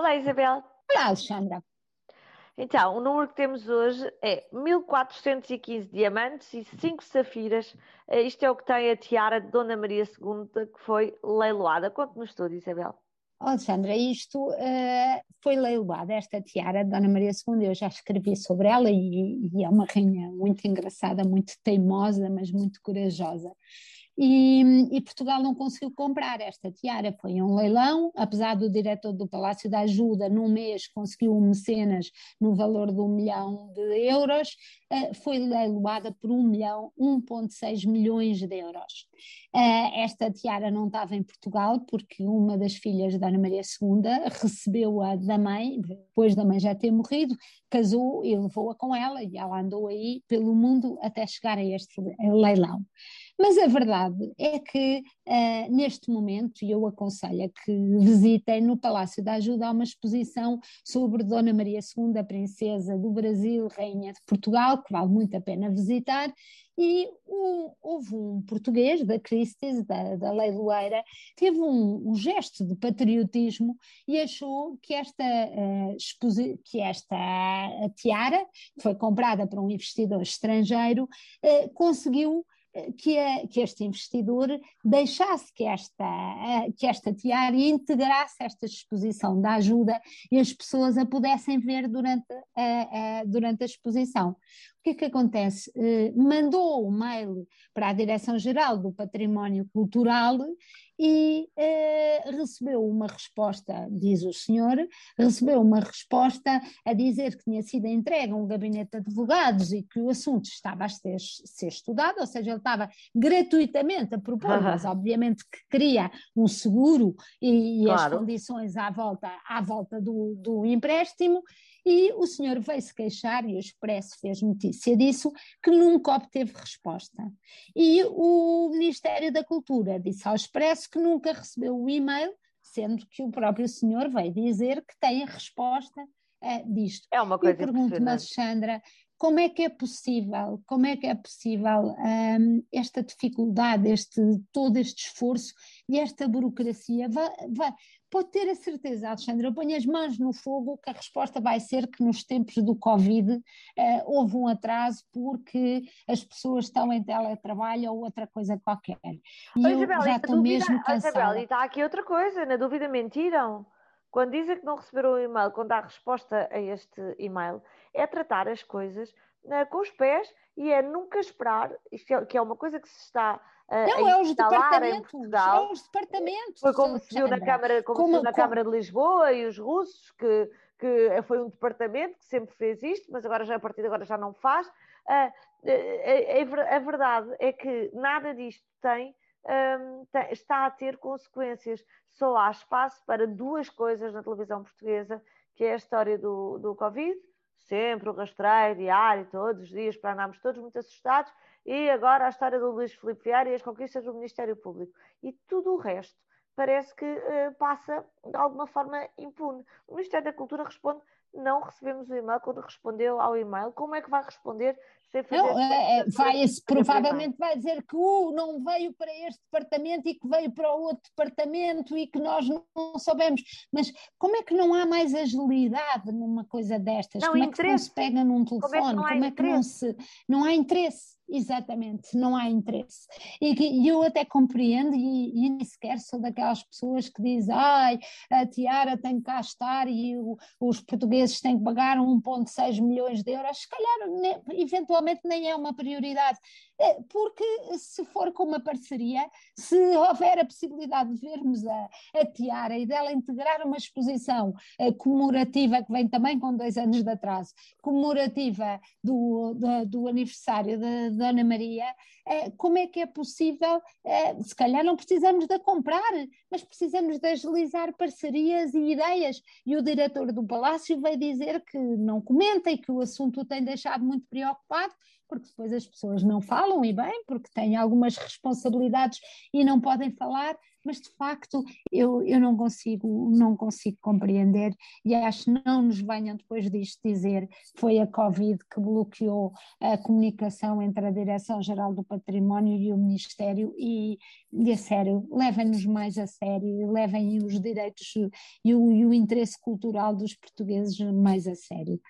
Olá, Isabel. Olá, Alexandra. Então, o número que temos hoje é 1415 diamantes e 5 safiras. Eh, isto é o que tem a tiara de Dona Maria II, que foi leiloada. Conte-nos tudo, Isabel. Alexandra, isto uh, foi leiloada, esta tiara de Dona Maria II, eu já escrevi sobre ela e, e é uma rainha muito engraçada, muito teimosa, mas muito corajosa. E, e, Portugal não conseguiu comprar esta tiara, foi um leilão, apesar do diretor do Palácio da Ajuda, num mês conseguiu um mecenas no valor de um milhão de euros, uh, foi leiloada por um milhão, 1.6 milhões de euros. Uh, esta tiara não estava em Portugal porque uma das filhas da Ana Maria II recebeu-a da mãe, depois da mãe já ter morrido, casou e levou-a com ela e ela andou aí pelo mundo até chegar a este leilão. Mas a verdade é que uh, neste momento, e eu aconselho a que visitem no Palácio da Ajuda, há uma exposição sobre Dona Maria II, a princesa do Brasil, rainha de Portugal, que vale muito a pena visitar, e um, houve um português da Christie's, da, da Leiloeira, teve um, um, gesto de patriotismo e achou que esta, uh, que esta tiara, que foi comprada por um investidor estrangeiro, uh, conseguiu que, a, que, este investidor deixasse que esta, que esta tiara integrasse esta exposição da ajuda e as pessoas a pudessem ver durante a, a durante a exposição. O que é que acontece? Eh, mandou um mail para a Direção-Geral do Património Cultural e eh, recebeu uma resposta, diz o senhor, recebeu uma resposta a dizer que tinha sido entregue a um gabinete de advogados e que o assunto estava a ser, ser estudado, ou seja, ele estava gratuitamente a propor, mas obviamente que queria um seguro e, e claro. as condições à volta, à volta do, do empréstimo, e o senhor veio se queixar, e o Expresso fez notícia disso, que nunca obteve resposta. E o Ministério da Cultura disse ao Expresso que nunca recebeu o e-mail, sendo que o próprio senhor veio dizer que tem a resposta uh, disto. É uma coisa Eu pergunto-me, Alexandra, como é que é possível, como é que é possível um, esta dificuldade, este, todo este esforço e esta burocracia? Vai, vai, pode ter a certeza, Alexandre, eu ponho as mãos no fogo que a resposta vai ser que nos tempos do Covid uh, houve um atraso porque as pessoas estão em teletrabalho ou outra coisa qualquer. E Oi, eu Isabel, já estou dúvida, mesmo cansada. Isabel, e está aqui outra coisa, na dúvida mentiram. Quando dizem que não receberam o e-mail, quando há resposta a este e-mail, é tratar as coisas uh, com os pés e é nunca esperar, isto é, que é uma coisa que se está uh, não, a é os em Portugal. É os departamentos. Foi como se viu na Câmara, como, como, na como... Câmara de Lisboa e os russos, que, que foi um departamento que sempre fez isto, mas agora já a partir de agora já não faz. Uh, a, a, a verdade é que nada disto tem está a ter consequências. Só há espaço para duas coisas na televisão portuguesa, que é a história do, do Covid, sempre o rastreio diário, todos os dias, para andarmos todos muito assustados, e agora a história do Luís Filipe Vieira e as conquistas do Ministério Público. E tudo o resto parece que uh, passa de alguma forma impune. O Ministério da Cultura responde não recebemos o e-mail, quando respondeu ao e-mail, como é que vai responder sem fazer... Não, é, vai, provavelmente vai dizer que uh, não veio para este departamento e que veio para o outro departamento e que nós não soubemos, mas como é que não há mais agilidade numa coisa destas? Não, como interesse. é que não se pega num telefone? Como é que não, como é que não se... Não há interesse. Exatamente, não há interesse. E, e eu até compreendo, e, e, nem sequer sou daquelas pessoas que dizem ai, a Tiara tem que cá estar e o, os portugueses têm que pagar 1,6 milhões de euros. Se calhar, eventualmente, nem é uma prioridade. É, porque se for com uma parceria, se houver a possibilidade de vermos a, a Tiara e dela integrar uma exposição uh, comemorativa, que vem também com dois anos de atraso, comemorativa do, do, do aniversário Dona Maria, uh, como é que é possível? Uh, se calhar não precisamos de comprar, mas precisamos de agilizar parcerias e ideias. E o diretor do Palácio veio dizer que não comenta e que o assunto o tem deixado muito preocupado, porque depois as pessoas não falam e bem, porque têm algumas responsabilidades e não podem falar, mas de facto eu, eu não consigo não consigo compreender e acho que não nos venham depois disto dizer foi a Covid que bloqueou a comunicação entre a Direção-Geral do Património e o Ministério e, e a sério, levem-nos mais a sério, levem os direitos e o, e o interesse cultural dos portugueses mais a sério.